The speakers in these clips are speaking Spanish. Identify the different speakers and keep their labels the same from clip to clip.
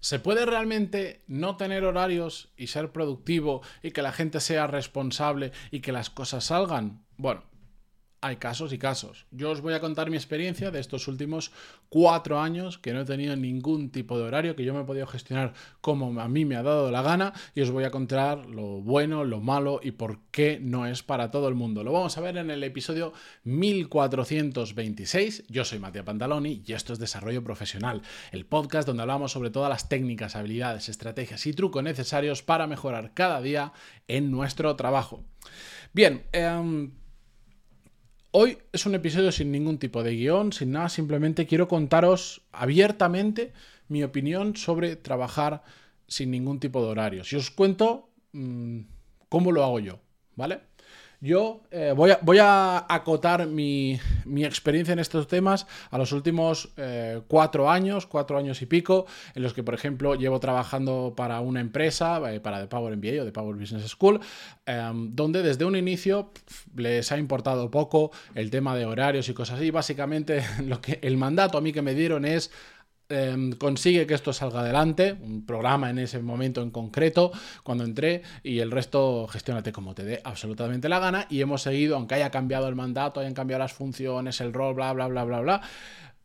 Speaker 1: ¿Se puede realmente no tener horarios y ser productivo y que la gente sea responsable y que las cosas salgan? Bueno, hay casos y casos. Yo os voy a contar mi experiencia de estos últimos cuatro años que no he tenido ningún tipo de horario, que yo me he podido gestionar como a mí me ha dado la gana y os voy a contar lo bueno, lo malo y por qué no es para todo el mundo. Lo vamos a ver en el episodio 1426. Yo soy Matías Pantaloni y esto es Desarrollo Profesional, el podcast donde hablamos sobre todas las técnicas, habilidades, estrategias y trucos necesarios para mejorar cada día en nuestro trabajo. Bien, eh, Hoy es un episodio sin ningún tipo de guion, sin nada, simplemente quiero contaros abiertamente mi opinión sobre trabajar sin ningún tipo de horarios. Y os cuento mm, cómo lo hago yo, ¿vale? Yo eh, voy, a, voy, a, acotar mi, experiencia en estos temas a los últimos eh, cuatro años, cuatro años y pico, en los que, por ejemplo, llevo trabajando para una empresa, eh, para The Power MBA o The Power Business School, em, donde desde un inicio les ha importado poco el tema de horarios y cosas así. Básicamente, lo que el mandato a mí que me dieron es Em, consigue que esto salga adelante, un programa en ese momento en concreto, cuando entré, y el resto gestiónate como te dé absolutamente la gana, y hemos seguido, aunque haya cambiado el mandato, hayan cambiado las funciones, el rol, bla, bla, bla, bla, bla,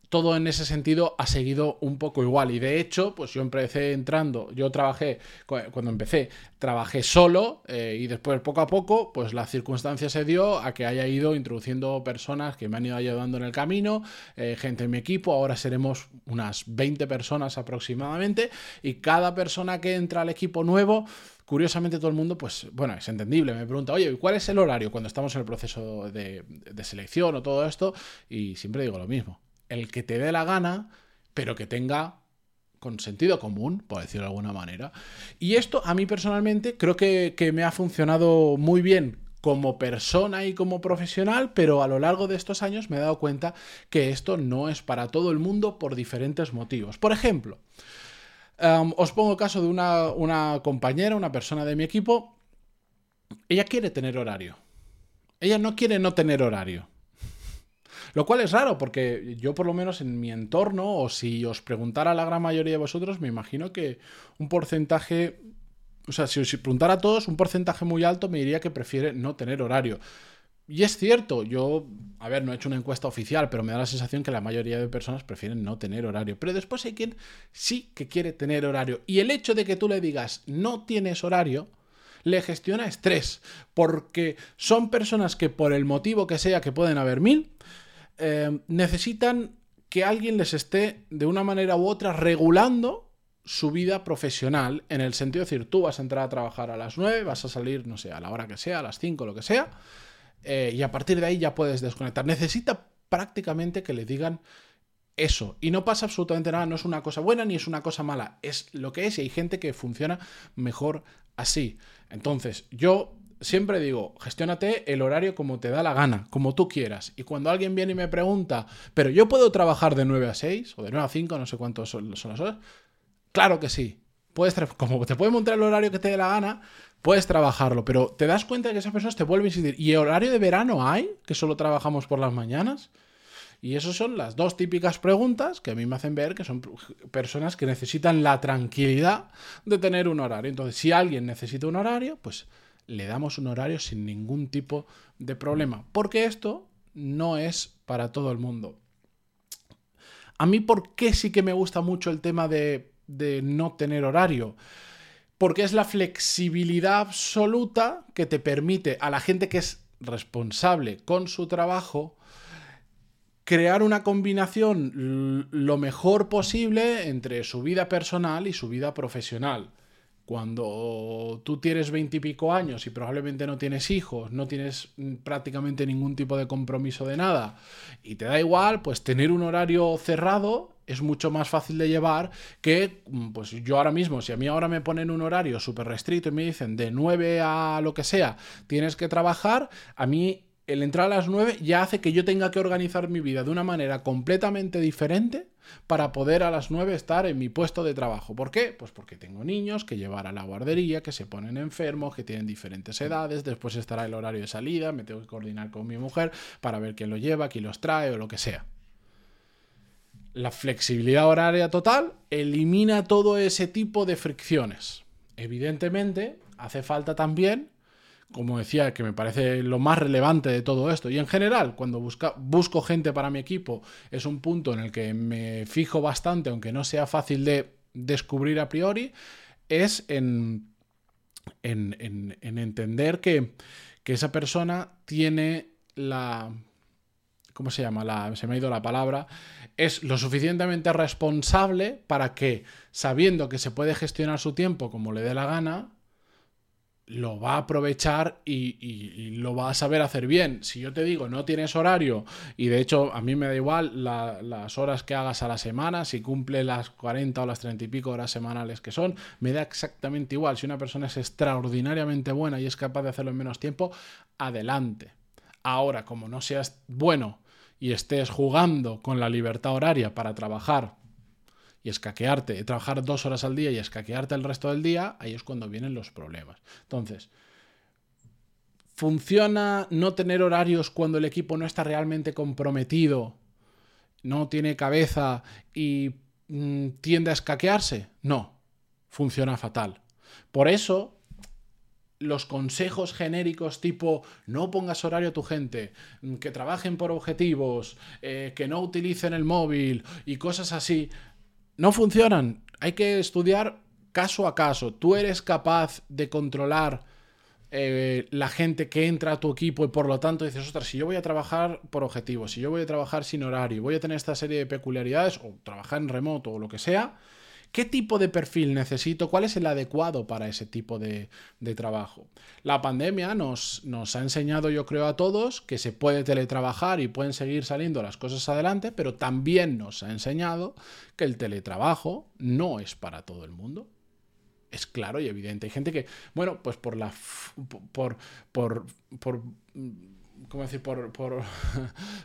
Speaker 1: todo en ese sentido ha seguido un poco igual. Y de hecho, pues yo empecé entrando, yo trabajé, cuando empecé, trabajé solo eh, y después poco a poco, pues la circunstancia se dio a que haya ido introduciendo personas que me han ido ayudando en el camino, eh, gente en mi equipo, ahora seremos unas 20 personas aproximadamente y cada persona que entra al equipo nuevo, curiosamente todo el mundo, pues bueno, es entendible, me pregunta, oye, ¿cuál es el horario cuando estamos en el proceso de, de selección o todo esto? Y siempre digo lo mismo el que te dé la gana, pero que tenga con sentido común, por decirlo de alguna manera. Y esto a mí personalmente creo que, me ha funcionado muy bien como persona y como profesional, pero a lo largo de estos años me he dado cuenta que esto no es para todo el mundo por diferentes motivos. Por ejemplo, em, os pongo el caso de una, una compañera, una persona de mi equipo, ella quiere tener horario. Ella no quiere no tener horario. Lo cual es raro, porque yo por lo menos en mi entorno, o si os preguntara a la gran mayoría de vosotros, me imagino que un porcentaje, o sea, si os preguntara a todos, un porcentaje muy alto me diría que prefiere no tener horario. Y es cierto, yo, a ver, no he hecho una encuesta oficial, pero me da la sensación que la mayoría de personas prefieren no tener horario. Pero después hay quien sí que quiere tener horario. Y el hecho de que tú le digas no tienes horario, le gestiona estrés. Porque son personas que por el motivo que sea, que pueden haber mil, eh, necesitan que alguien les esté de una manera u otra regulando su vida profesional, en el sentido de decir, tú vas a entrar a trabajar a las 9, vas a salir, no sé, a la hora que sea, a las 5, lo que sea, eh, y a partir de ahí ya puedes desconectar. Necesita prácticamente que le digan eso. Y no pasa absolutamente nada, no es una cosa buena ni es una cosa mala, es lo que es y hay gente que funciona mejor así. Entonces, yo siempre digo, gestiónate el horario como te da la gana, como tú quieras. Y cuando alguien viene y me pregunta, pero yo puedo trabajar de 9 a 6 o de 9 a 5, no sé cuántos son, las horas, claro que sí. Puedes como te puedes montar el horario que te dé la gana, puedes trabajarlo, pero te das cuenta de que esas personas te vuelven a insistir. ¿Y horario de verano hay? Que solo trabajamos por las mañanas. Y esas son las dos típicas preguntas que a mí me hacen ver que son personas que necesitan la tranquilidad de tener un horario. Entonces, si alguien necesita un horario, pues le damos un horario sin ningún tipo de problema, porque esto no es para todo el mundo. A mí, ¿por qué sí que me gusta mucho el tema de, de no tener horario? Porque es la flexibilidad absoluta que te permite a la gente que es responsable con su trabajo crear una combinación lo mejor posible entre su vida personal y su vida profesional. Cuando tú tienes veintipico años y probablemente no tienes hijos, no tienes mm, prácticamente ningún tipo de compromiso de nada y te da igual, pues tener un horario cerrado es mucho más fácil de llevar que, mm, pues yo ahora mismo, si a mí ahora me ponen un horario súper restricto y me dicen de 9 a lo que sea, tienes que trabajar, a mí el entrar a las 9 ya hace que yo tenga que organizar mi vida de una manera completamente diferente para poder a las 9 estar en mi puesto de trabajo. ¿Por qué? Pues porque tengo niños que llevar a la guardería, que se ponen enfermos, que tienen diferentes edades, después estará el horario de salida, me tengo que coordinar con mi mujer para ver quién lo lleva, quién los trae o lo que sea. La flexibilidad horaria total elimina todo ese tipo de fricciones. Evidentemente, hace falta también, como decía, que me parece lo más relevante de todo esto, y en general, cuando busco gente para mi equipo, es un punto en el que me fijo bastante, aunque no sea fácil de descubrir a priori, es en, en, entender que, que esa persona tiene la ¿cómo se llama? La, se me ha ido la palabra, es lo suficientemente responsable para que, sabiendo que se puede gestionar su tiempo como le dé la gana, lo va a aprovechar y, lo va a saber hacer bien. Si yo te digo, no tienes horario, y de hecho a mí me da igual las horas que hagas a la semana, si cumple las 40 o las 30 y pico horas semanales que son, me da exactamente igual. Si una persona es extraordinariamente buena y es capaz de hacerlo en menos tiempo, adelante. Ahora, como no seas bueno y estés jugando con la libertad horaria para trabajar y escaquearte, trabajar dos horas al día y escaquearte el resto del día, ahí es cuando vienen los problemas. Entonces, ¿funciona no tener horarios cuando el equipo no está realmente comprometido, no tiene cabeza y mm, tiende a escaquearse? No, funciona fatal. Por eso los consejos genéricos tipo no pongas horario a tu gente, mm, que trabajen por objetivos, eh, que no utilicen el móvil y cosas así, no funcionan. Hay que estudiar caso a caso. Tú eres capaz de controlar eh, la gente que entra a tu equipo y por lo tanto dices, ostras, si yo voy a trabajar por objetivos, si yo voy a trabajar sin horario, voy a tener esta serie de peculiaridades o trabajar en remoto o lo que sea, ¿Qué tipo de perfil necesito? ¿Cuál es el adecuado para ese tipo de, trabajo? La pandemia nos, nos, ha enseñado, yo creo, a todos que se puede teletrabajar y pueden seguir saliendo las cosas adelante, pero también nos ha enseñado que el teletrabajo no es para todo el mundo. Es claro y evidente. Hay gente que, bueno, pues por la. por. por, por ¿cómo decir? Por,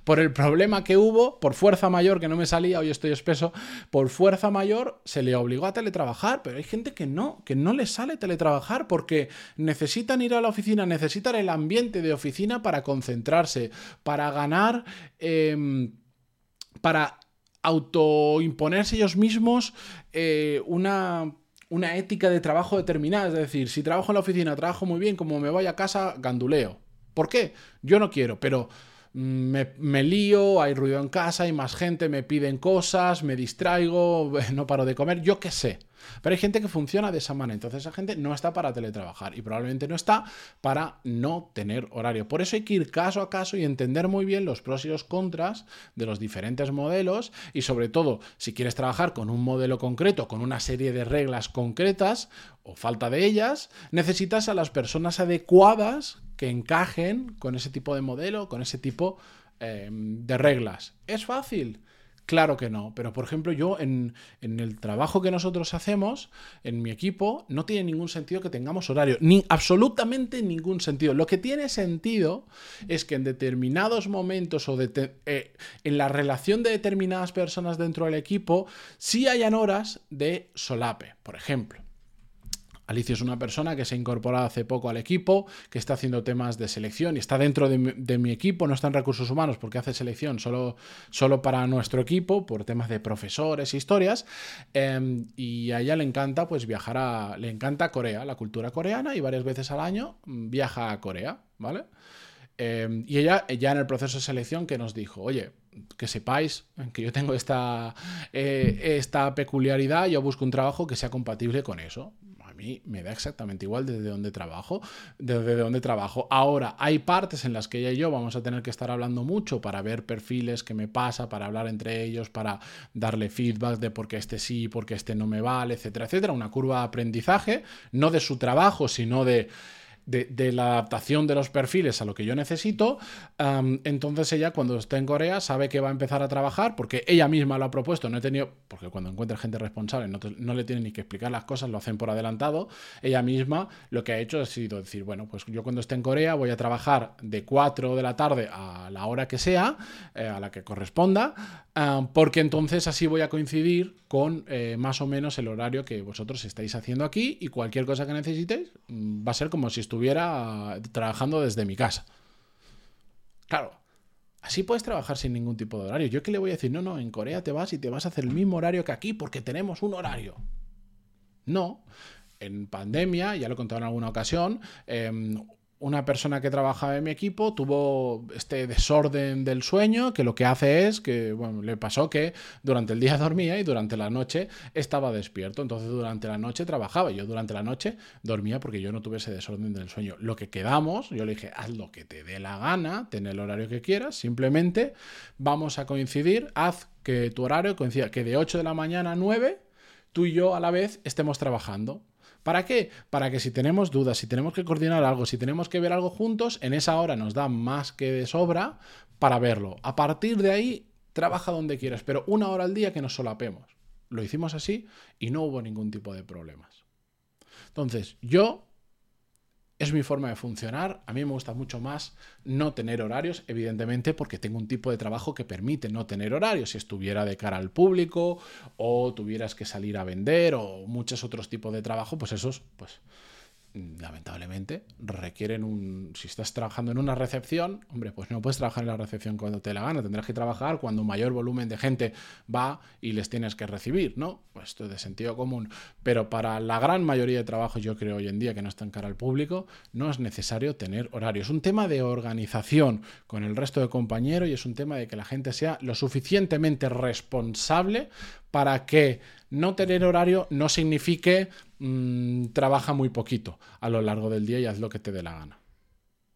Speaker 1: por, el problema que hubo, por fuerza mayor, que no me salía, hoy estoy espeso, por fuerza mayor se le obligó a teletrabajar, pero hay gente que no, que no le sale teletrabajar porque necesitan ir a la oficina, necesitan el ambiente de oficina para concentrarse, para ganar, em, para autoimponerse ellos mismos eh, una una ética de trabajo determinada. Es decir, si trabajo en la oficina, trabajo muy bien, como me voy a casa, ganduleo. ¿Por qué? Yo no quiero, pero mm, me, lío, hay ruido en casa, hay más gente, me piden cosas, me distraigo, no paro de comer, yo qué sé. Pero hay gente que funciona de esa manera, entonces esa gente no está para teletrabajar y probablemente no está para no tener horario. Por eso hay que ir caso a caso y entender muy bien los pros y los contras de los diferentes modelos y sobre todo si quieres trabajar con un modelo concreto, con una serie de reglas concretas o falta de ellas, necesitas a las personas adecuadas que encajen con ese tipo de modelo, con ese tipo em, de reglas. ¿Es fácil? Claro que no, pero por ejemplo yo en, en, el trabajo que nosotros hacemos, en mi equipo, no tiene ningún sentido que tengamos horario, ni absolutamente ningún sentido. Lo que tiene sentido es que en determinados momentos o eh, en la relación de determinadas personas dentro del equipo, sí hayan horas de solape, por ejemplo. Alicia es una persona que se ha incorporado hace poco al equipo, que está haciendo temas de selección y está dentro de mi, equipo, no está en recursos humanos porque hace selección solo, solo para nuestro equipo, por temas de profesores e historias. Em, y a ella le encanta pues viajar a. le encanta Corea, la cultura coreana, y varias veces al año viaja a Corea, ¿vale? Em, y ella, ya en el proceso de selección, que nos dijo, oye, que sepáis que yo tengo esta, eh, esta peculiaridad, yo busco un trabajo que sea compatible con eso me da exactamente igual desde donde trabajo, desde donde trabajo. Ahora, hay partes en las que ella y yo vamos a tener que estar hablando mucho para ver perfiles que me pasa, para hablar entre ellos, para darle feedback de por qué este sí, por qué este no me vale, etcétera, etcétera. Una curva de aprendizaje, no de su trabajo, sino de de, la adaptación de los perfiles a lo que yo necesito, entonces ella cuando está en Corea sabe que va a empezar a trabajar porque ella misma lo ha propuesto, no he tenido, porque cuando encuentra gente responsable no, le tiene ni que explicar las cosas, lo hacen por adelantado, ella misma lo que ha hecho ha sido decir, bueno, pues yo cuando esté en Corea voy a trabajar de 4 de la tarde a la hora que sea, eh, a la que corresponda, porque entonces así voy a coincidir con eh, más o menos el horario que vosotros estáis haciendo aquí y cualquier cosa que necesitéis mm, va a ser como si estuviera trabajando desde mi casa. Claro, Así puedes trabajar sin ningún tipo de horario. Yo que le voy a decir, no, no, en Corea te vas y te vas a hacer el mismo horario que aquí porque tenemos un horario. No. En pandemia, ya lo he contado en alguna ocasión, em, una persona que trabajaba en mi equipo tuvo este desorden del sueño que lo que hace es que, bueno, le pasó que durante el día dormía y durante la noche estaba despierto. Entonces durante la noche trabajaba. Yo durante la noche dormía porque yo no tuve ese desorden del sueño. Lo que quedamos, yo le dije, haz lo que te dé la gana, ten el horario que quieras, simplemente vamos a coincidir, haz que tu horario coincida, que de 8 de la mañana a 9 tú y yo a la vez estemos trabajando. ¿Para qué? Para que si tenemos dudas, si tenemos que coordinar algo, si tenemos que ver algo juntos, en esa hora nos da más que de sobra para verlo. A partir de ahí, trabaja donde quieras, pero una hora al día que nos solapemos. Lo hicimos así y no hubo ningún tipo de problemas. Entonces, yo es mi forma de funcionar. A mí me gusta mucho más no tener horarios, evidentemente, porque tengo un tipo de trabajo que permite no tener horarios. Si estuviera de cara al público o tuvieras que salir a vender o muchos otros tipos de trabajo, pues esos, pues lamentablemente, requieren un... Si estás trabajando en una recepción, hombre, pues no puedes trabajar en la recepción cuando te la gana, tendrás que trabajar cuando mayor volumen de gente va y les tienes que recibir, ¿no? Pues esto es de sentido común. Pero para la gran mayoría de trabajos, yo creo hoy en día que no están cara al público, no es necesario tener horario. Es un tema de organización con el resto de compañeros y es un tema de que la gente sea lo suficientemente responsable para que no tener horario no signifique mm, trabaja muy poquito a lo largo del día y haz lo que te dé la gana.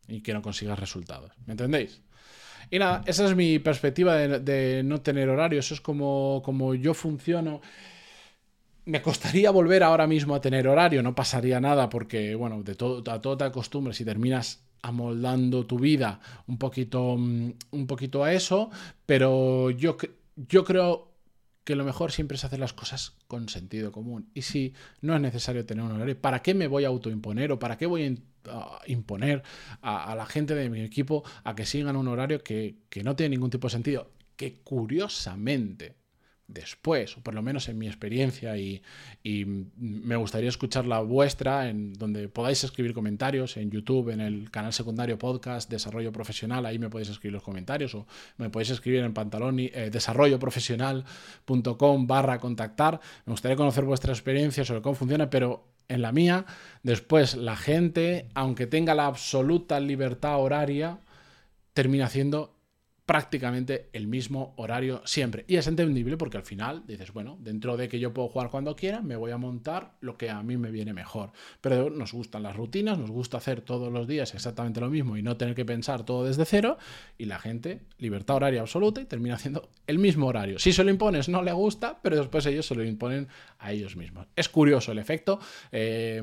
Speaker 1: Y que no consigas resultados. ¿Me entendéis? Y nada, esa es mi perspectiva de, no tener horario. Eso es como, como yo funciono. Me costaría volver ahora mismo a tener horario, no pasaría nada porque, bueno, de todo, a todo te acostumbras y terminas amoldando tu vida un poquito, mm, un poquito a eso, pero yo, yo creo que lo mejor siempre es hacer las cosas con sentido común. Y si no es necesario tener un horario, ¿para qué me voy a autoimponer o para qué voy a imponer a, la gente de mi equipo a que sigan un horario que, que no tiene ningún tipo de sentido? Que curiosamente después, o por lo menos en mi experiencia, y, me gustaría escuchar la vuestra, en donde podáis escribir comentarios en YouTube, en el canal secundario podcast Desarrollo Profesional, ahí me podéis escribir los comentarios, o me podéis escribir en pantaloni eh, desarrolloprofesional.com barra contactar. Me gustaría conocer vuestra experiencia sobre cómo funciona, pero en la mía, después la gente, aunque tenga la absoluta libertad horaria, termina haciendo prácticamente el mismo horario siempre. Y es entendible porque al final dices, bueno, dentro de que yo puedo jugar cuando quiera, me voy a montar lo que a mí me viene mejor. Pero nos gustan las rutinas, nos gusta hacer todos los días exactamente lo mismo y no tener que pensar todo desde cero. Y la gente, libertad horaria absoluta y termina haciendo el mismo horario. Si se lo impones, no le gusta, pero después ellos se lo imponen a ellos mismos. Es curioso el efecto. Eh,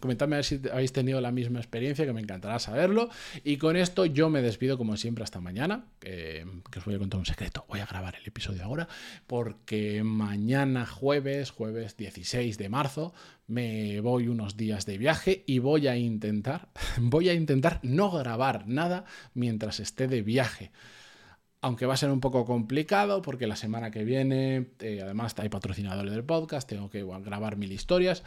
Speaker 1: comentadme a ver si habéis tenido la misma experiencia, que me encantará saberlo. Y con esto yo me despido como siempre hasta mañana que os voy a contar un secreto. Voy a grabar el episodio ahora porque mañana jueves, jueves 16 de marzo, me voy unos días de viaje y voy a intentar, voy a intentar no grabar nada mientras esté de viaje aunque va a ser un poco complicado porque la semana que viene, eh, además hay patrocinadores del podcast, tengo que grabar mil historias,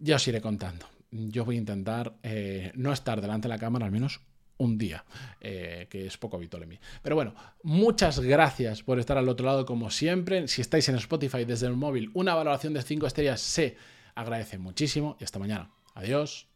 Speaker 1: ya os iré contando. Yo voy a intentar eh, no estar delante de la cámara al menos un día, eh, que es poco habitual en mí. Pero bueno, muchas gracias por estar al otro lado como siempre. Si estáis en Spotify desde el móvil, una valoración de 5 estrellas se agradece muchísimo y hasta mañana. Adiós.